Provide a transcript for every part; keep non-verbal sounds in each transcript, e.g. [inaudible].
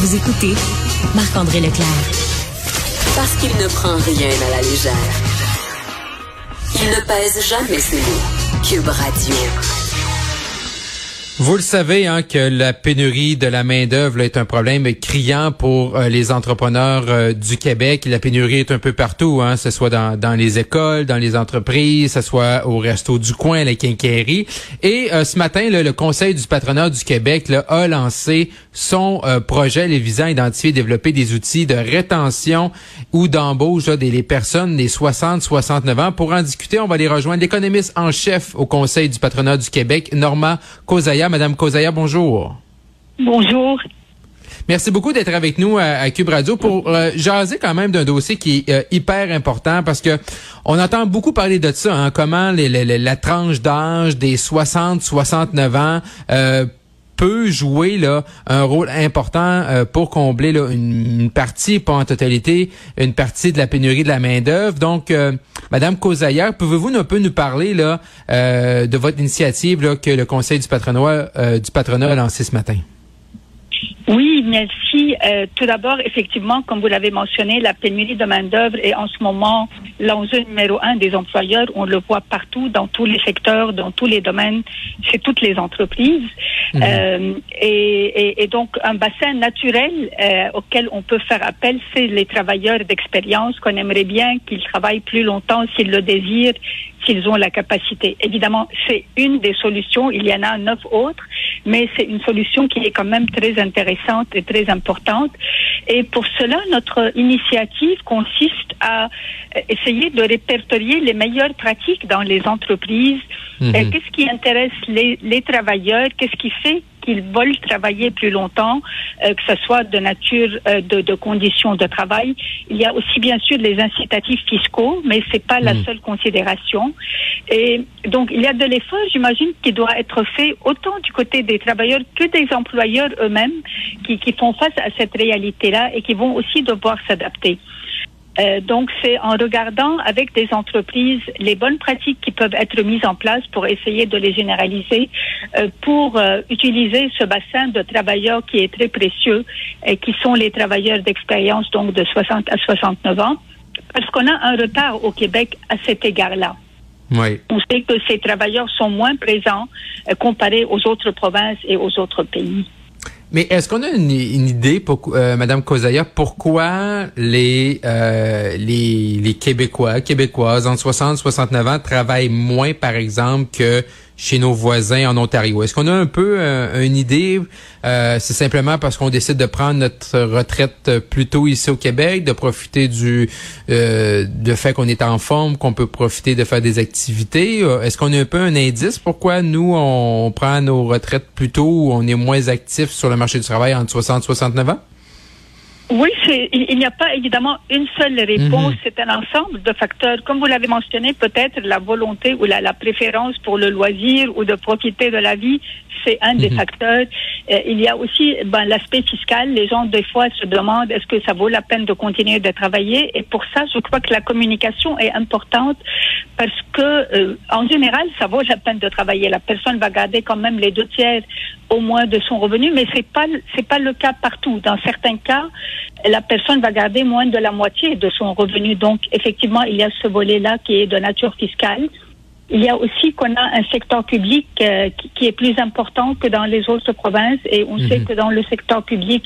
Vous écoutez Marc-André Leclerc. Parce qu'il ne prend rien à la légère. Il ne pèse jamais ses mots. Cube Radio. Vous le savez hein, que la pénurie de la main d'œuvre est un problème criant pour euh, les entrepreneurs euh, du Québec. La pénurie est un peu partout, hein, ce soit dans, dans les écoles, dans les entreprises, ce soit au resto du coin, les quincailleries. Et euh, ce matin, le Conseil du patronat du Québec là, a lancé son projet les visant à identifier et développer des outils de rétention ou d'embauche des personnes des 60-69 ans. Pour en discuter, on va les rejoindre l'économiste en chef au Conseil du patronat du Québec, Norma Kozaya. Madame Kozaya, bonjour. Bonjour. Merci beaucoup d'être avec nous à, Cube Radio pour euh, jaser quand même d'un dossier qui est euh, hyper important parce que on entend beaucoup parler de ça, hein, comment la tranche d'âge des 60-69 ans euh, peut jouer là un rôle important euh, pour combler là, une, partie, pas en totalité, une partie de la pénurie de la main d'œuvre. Donc, euh, Madame Causaillère, pouvez-vous un peu nous parler là euh, de votre initiative là, que le Conseil du patronat du patronat a lancé ce matin? Oui, merci. Euh, tout d'abord, effectivement, comme vous l'avez mentionné, la pénurie de main-d'œuvre est en ce moment l'enjeu numéro un des employeurs. On le voit partout, dans tous les secteurs, dans tous les domaines, chez toutes les entreprises. Mhm. Euh, et, et, donc, un bassin naturel euh, auquel on peut faire appel, c'est les travailleurs d'expérience qu'on aimerait bien qu'ils travaillent plus longtemps s'ils le désirent, s'ils ont la capacité. Évidemment, c'est une des solutions. Il y en a neuf autres, mais c'est une solution qui est quand même très intéressante et très importante. Et pour cela, notre initiative consiste à essayer de répertorier les meilleures pratiques dans les entreprises. Mhm. Qu'est-ce qui intéresse les, les travailleurs? Qu'est-ce qui fait qu'ils veulent travailler plus longtemps, euh, que ce soit de nature euh, de, de, conditions de travail. Il y a aussi bien sûr les incitatifs fiscaux, mais c'est pas la mhm. seule considération. Et donc il y a de l'effort, j'imagine, qui doit être fait autant du côté des travailleurs que des employeurs eux-mêmes qui, qui font face à cette réalité-là et qui vont aussi devoir s'adapter. Euh, donc, c'est en regardant avec des entreprises les bonnes pratiques qui peuvent être mises en place pour essayer de les généraliser, euh, pour euh, utiliser ce bassin de travailleurs qui est très précieux et qui sont les travailleurs d'expérience, donc de 60 à 69 ans, parce qu'on a un retard au Québec à cet égard-là. Oui. On sait que ces travailleurs sont moins présents comparés aux autres provinces et aux autres pays. Mais est-ce qu'on a une, idée, pour, euh, Madame Kozaya, pourquoi les, euh, les les Québécois, Québécoises entre 60 69 ans travaillent moins, par exemple, que chez nos voisins en Ontario. Est-ce qu'on a un peu euh, une idée? Euh, c'est simplement parce qu'on décide de prendre notre retraite plus tôt ici au Québec, de profiter du euh, fait qu'on est en forme, qu'on peut profiter de faire des activités. Est-ce qu'on a un peu un indice pourquoi nous on prend nos retraites plus tôt on est moins actifs sur le marché du travail entre 60 et 69 ans? Oui, il n'y a pas évidemment une seule réponse. Mhm. C'est un ensemble de facteurs. Comme vous l'avez mentionné, peut-être la volonté ou la, préférence pour le loisir ou de profiter de la vie, c'est un des mhm. facteurs. Euh, il y a aussi ben, l'aspect fiscal. Les gens, des fois, se demandent est-ce que ça vaut la peine de continuer de travailler? Et pour ça, je crois que la communication est importante parce que, euh, en général, ça vaut la peine de travailler. La personne va garder quand même les deux tiers au moins de son revenu, mais c'est pas c'est pas le cas partout. Dans certains cas, la personne va garder moins de la moitié de son revenu. Donc, effectivement, il y a ce volet-là qui est de nature fiscale. Il y a aussi qu'on a un secteur public euh, qui, est plus important que dans les autres provinces et on sait mhm. que dans le secteur public,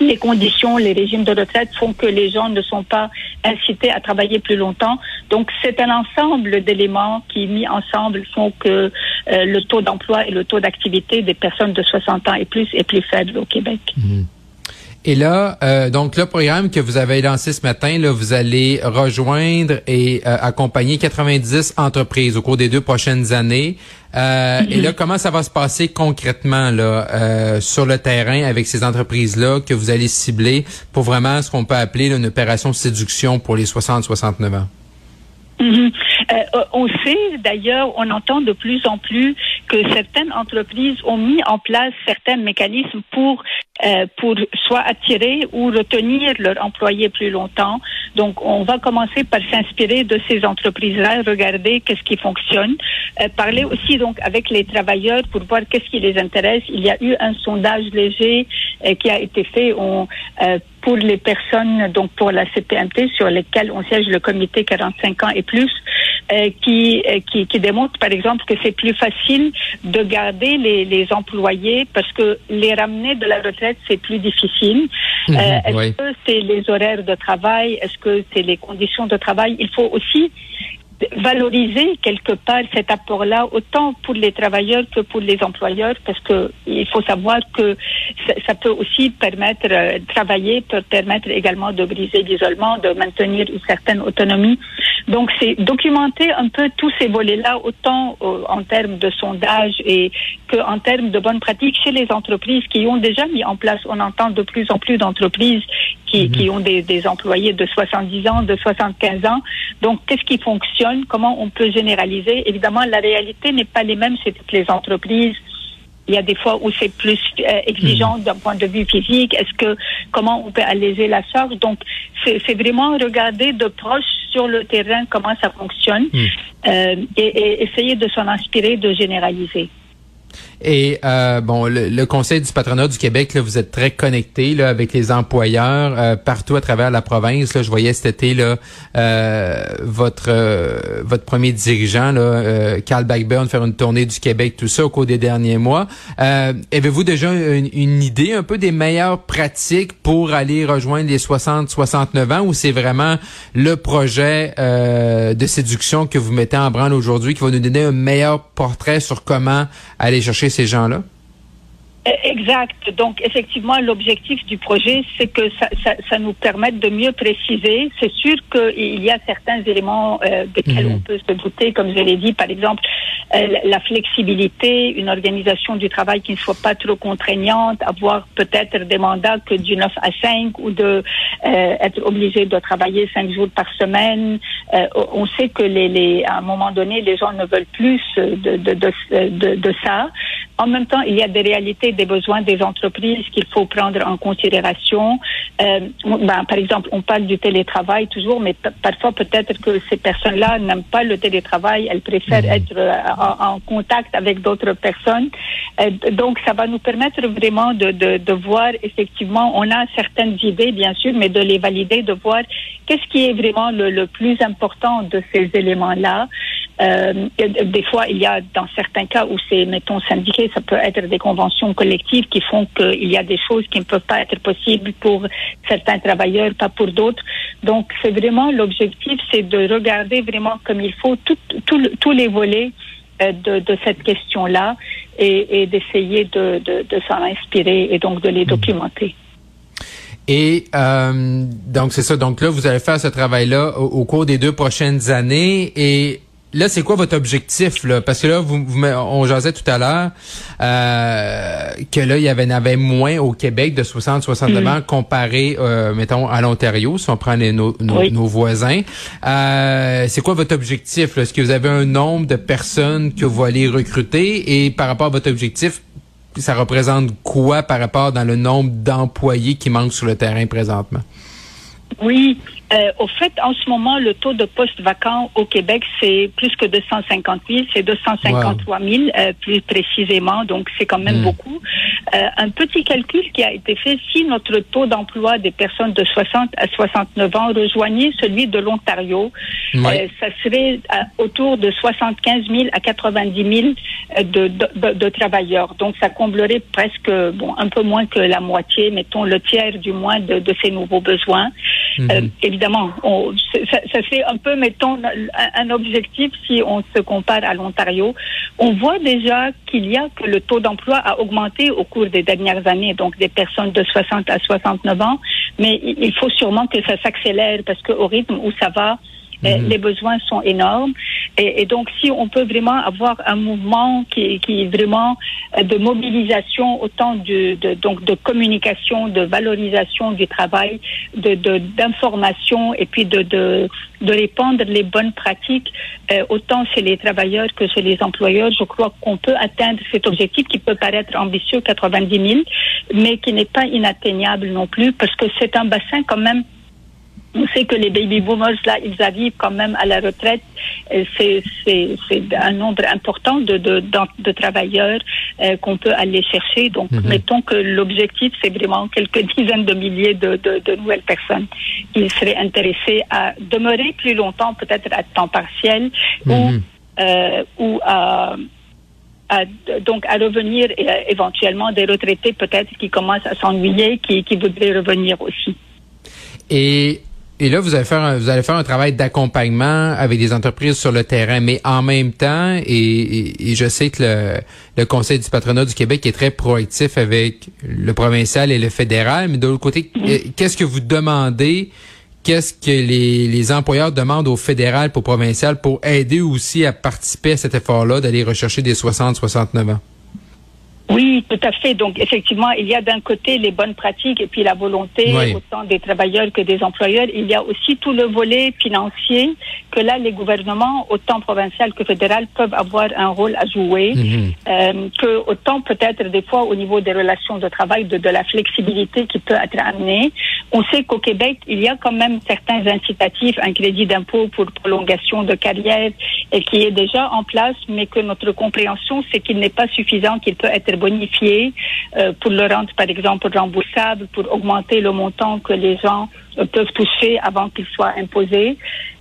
les conditions, les régimes de retraite font que les gens ne sont pas incités à travailler plus longtemps. Donc c'est un ensemble d'éléments qui, mis ensemble, font que euh, le taux d'emploi et le taux d'activité des personnes de 60 ans et plus est plus faible au Québec. Mhm. Et là, euh, donc le programme que vous avez lancé ce matin, là, vous allez rejoindre et euh, accompagner 90 entreprises au cours des deux prochaines années. Euh, Et là, comment ça va se passer concrètement là euh, sur le terrain avec ces entreprises-là que vous allez cibler pour vraiment ce qu'on peut appeler une opération séduction pour les 60-69 ans? Mhm. Euh, on sait d'ailleurs, on entend de plus en plus que certaines entreprises ont mis en place certains mécanismes pour euh, pour soit attirer ou retenir leurs employés plus longtemps. Donc, on va commencer par s'inspirer de ces entreprises-là, regarder qu'est-ce qui fonctionne, euh, parler aussi donc avec les travailleurs pour voir qu'est-ce qui les intéresse. Il y a eu un sondage léger euh, qui a été fait on, euh, pour les personnes, donc pour la CPMT, sur lesquelles on siège le comité 45 ans et plus, euh, qui, euh, qui, qui démontre par exemple que c'est plus facile de garder les, les employés parce que les ramener de la retraite, c'est plus difficile. Mhm, Euh, Est-ce oui. que c'est les horaires de travail? Est-ce que c'est les conditions de travail? Il faut aussi valoriser quelque part cet apport-là, autant pour les travailleurs que pour les employeurs, parce que il faut savoir que ça, peut aussi permettre, euh, travailler peut permettre également de briser l'isolement, de maintenir une certaine autonomie. Donc, c'est documenter un peu tous ces volets-là, autant euh, en termes de sondage et qu'en termes de bonnes pratiques chez les entreprises qui ont déjà mis en place. On entend de plus en plus d'entreprises qui, qui ont des, des employés de 70 ans, de 75 ans. Donc, qu'est-ce qui fonctionne? Comment on peut généraliser? Évidemment, la réalité n'est pas les mêmes chez toutes les entreprises. Il y a des fois où c'est plus euh, exigeant d'un point de vue physique. Est-ce que comment on peut alléger la charge? Donc, c'est vraiment regarder de proche sur le terrain comment ça fonctionne euh, et, et essayer de s'en inspirer, de généraliser. Et euh, bon, le, le Conseil du patronat du Québec, là, vous êtes très connecté là, avec les employeurs euh, partout à travers la province. Là, je voyais cet été là, euh, votre euh, votre premier dirigeant, là, euh, Carl Blackburn, faire une tournée du Québec, tout ça au cours des derniers mois. Euh, Avez-vous déjà une, une idée un peu des meilleures pratiques pour aller rejoindre les 60-69 ans ou c'est vraiment le projet de séduction que vous mettez en branle aujourd'hui qui va nous donner un meilleur portrait sur comment aller chercher ces gens-là? Euh, Exact. Donc, effectivement, l'objectif du projet, c'est que ça, ça, ça, nous permette de mieux préciser. C'est sûr qu'il y a certains éléments euh, desquels Mhm. on peut se douter, comme je l'ai dit, par exemple, euh, la- flexibilité, une organisation du travail qui ne soit pas trop contraignante, avoir peut-être des mandats que du 9 à 5 ou de euh, être obligé de travailler 5 jours par semaine. On sait que les, les, à un moment donné, les gens ne veulent plus de, de, de, de, de ça. En même temps, il y a des réalités, des besoins des entreprises qu'il faut prendre en considération. Euh, ben, par exemple, on parle du télétravail toujours, mais parfois peut-être que ces personnes-là n'aiment pas le télétravail, elles préfèrent être euh, en, en contact avec d'autres personnes. Euh, donc, ça va nous permettre vraiment de, de, de voir effectivement, on a certaines idées, bien sûr, mais de les valider, de voir qu'est-ce qui est vraiment le, le plus important de ces éléments-là. Euh, des fois, il y a dans certains cas où c'est, mettons, syndiqué, ça peut être des conventions collectives qui font qu'il y a des choses qui ne peuvent pas être possibles pour certains travailleurs, pas pour d'autres. Donc, c'est vraiment l'objectif, c'est de regarder vraiment comme il faut tout, tout le- tous les volets euh, de, de cette question-là et, et d'essayer de, de, de s'en inspirer et donc de les documenter. Et euh, donc c'est ça. Donc là, vous allez faire ce travail-là au, au cours des deux prochaines années. Et là, c'est quoi votre objectif là? Parce que là, vous, vous on jasait tout à l'heure euh, que là, il y avait, en avait moins au Québec de 60-69 ans comparé, euh, mettons, à l'Ontario, si on prend les- nos, nos, Oui. nos voisins. Euh, c'est quoi votre objectif? Est-ce que vous avez un nombre de personnes que vous allez recruter? Et par rapport à votre objectif? Ça représente quoi par rapport dans le nombre d'employés qui manquent sur le terrain présentement? Oui, euh, au fait, en ce moment, le taux de postes vacants au Québec, c'est plus que 250 000, c'est 253 000 euh, plus précisément, donc c'est quand même Mm. beaucoup. Euh, un petit calcul qui a été fait, si notre taux d'emploi des personnes de 60 à 69 ans rejoignait celui de l'Ontario, euh, ça serait à- autour de 75 000 à 90 000 euh, de, de, de- de travailleurs. Donc, ça comblerait presque, bon, un peu moins que la moitié, mettons le tiers du moins de, de ces nouveaux besoins. Euh, évidemment, on, ça, ça fait un peu, mettons, un, un objectif si on se compare à l'Ontario. On voit déjà qu'il y a que le taux d'emploi a augmenté au cours des dernières années, donc des personnes de 60 à 69 ans, mais il il faut sûrement que ça s'accélère parce qu'au rythme où ça va, euh, les besoins sont énormes. Et, et donc, si on peut vraiment avoir un mouvement qui, qui est vraiment euh, de mobilisation, autant de, de, donc de communication, de valorisation du travail, de de- d'information et puis de, de, de répandre les bonnes pratiques, euh, autant chez les travailleurs que chez les employeurs, je crois qu'on peut atteindre cet objectif qui peut paraître ambitieux, 90 000, mais qui n'est pas inatteignable non plus, parce que c'est un bassin quand même On sait que les baby boomers, là, ils arrivent quand même à la retraite. C'est un nombre important de, de, de, travailleurs euh, qu'on peut aller chercher. Donc, mhm. mettons que l'objectif, c'est vraiment quelques [laughs] dizaines de milliers de, de, nouvelles personnes qui seraient intéressées à demeurer plus longtemps, peut-être à temps partiel, ou, mhm. euh, ou à donc à revenir et éventuellement des retraités peut-être qui commencent à s'ennuyer, qui, qui voudraient revenir aussi. Et et là, vous allez faire un, vous allez faire un travail d'accompagnement avec des entreprises sur le terrain, mais en même temps, et, et, je sais que le, le, Conseil du patronat du Québec est très proactif avec le provincial et le fédéral, mais de l'autre côté, euh, qu'est-ce que vous demandez? Qu'est-ce que les, les employeurs demandent au fédéral pour provincial pour aider aussi à participer à cet effort-là d'aller rechercher des 60-69 ans? Oui, tout à fait. Donc, effectivement, il y a d'un côté les bonnes pratiques et puis la volonté, autant des travailleurs que des employeurs. Il y a aussi tout le volet financier que là, les gouvernements, autant provincial que fédéral, peuvent avoir un rôle à jouer. Euh, que autant peut-être des fois au niveau des relations de travail, de, de la flexibilité qui peut être amenée. On sait qu'au Québec, il y a quand même certains incitatifs, un crédit d'impôt pour prolongation de carrière et qui est déjà en place, mais que notre compréhension, c'est qu'il n'est pas suffisant, qu'il peut être bonifié euh, pour le rendre, par exemple, remboursable, pour augmenter le montant que les gens euh, peuvent toucher avant qu'il soit imposé.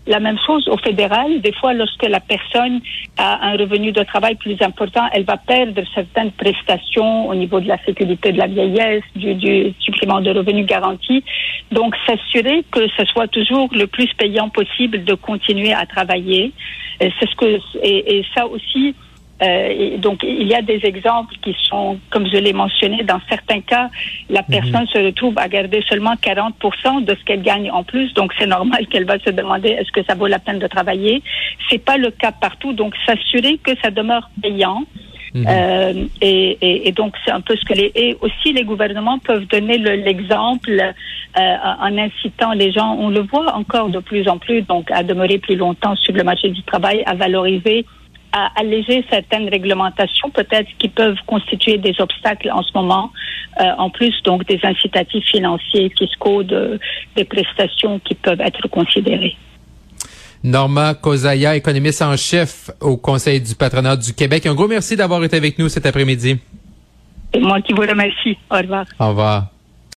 La même chose au fédéral. Des fois, lorsque la personne a un revenu de travail plus important, elle va perdre certaines prestations au niveau de la sécurité de la vieillesse, du, du supplément de revenus garanti. Donc, s'assurer que ce soit toujours le plus payant possible de continuer à travailler. C'est ce que et, et ça aussi euh, donc, il y a des exemples qui sont, comme je l'ai mentionné, dans certains cas, la mhm. personne se retrouve à garder seulement 40% de ce qu'elle gagne en plus. Donc, c'est normal qu'elle va se demander est-ce que ça vaut la peine de travailler? C'est pas le cas partout. Donc, s'assurer que ça demeure payant. Mhm. Euh, et, et, et, donc c'est un peu ce que les et aussi les gouvernements peuvent donner l'exemple euh, en incitant les gens, on le voit encore de plus en plus, donc à demeurer plus longtemps sur le marché du travail, à valoriser à alléger certaines réglementations, peut-être qui peuvent constituer des obstacles en ce moment, euh, en plus donc des incitatifs financiers, fiscaux, de, des prestations qui peuvent être considérées. Norma Kozaya, économiste en chef au Conseil du patronat du Québec. Un gros merci d'avoir été avec nous cet après-midi. C'est moi qui vous remercie. Au revoir. Au revoir.